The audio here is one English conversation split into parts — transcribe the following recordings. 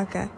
motherfucker.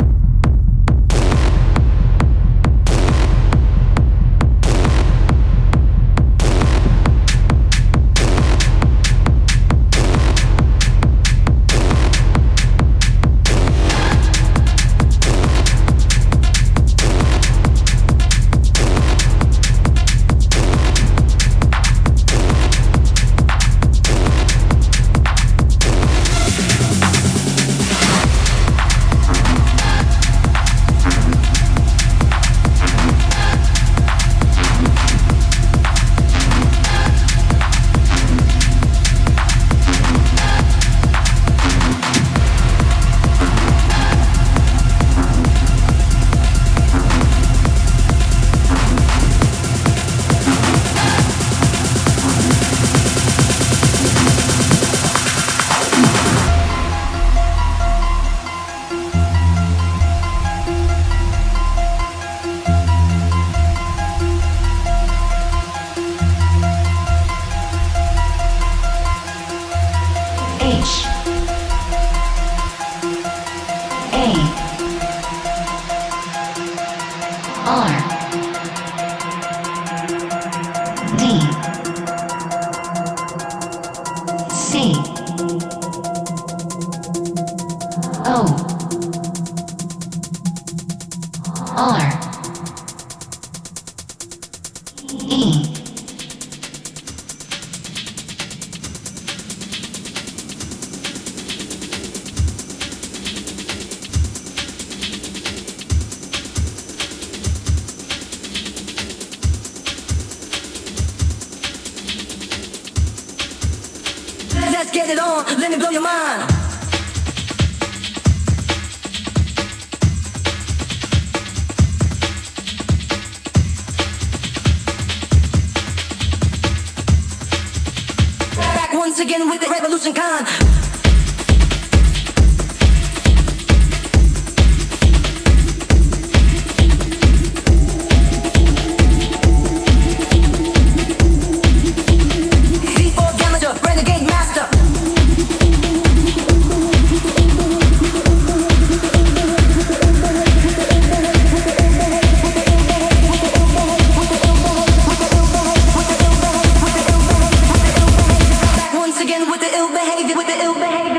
behavior with the ill behavior with the ill behavior.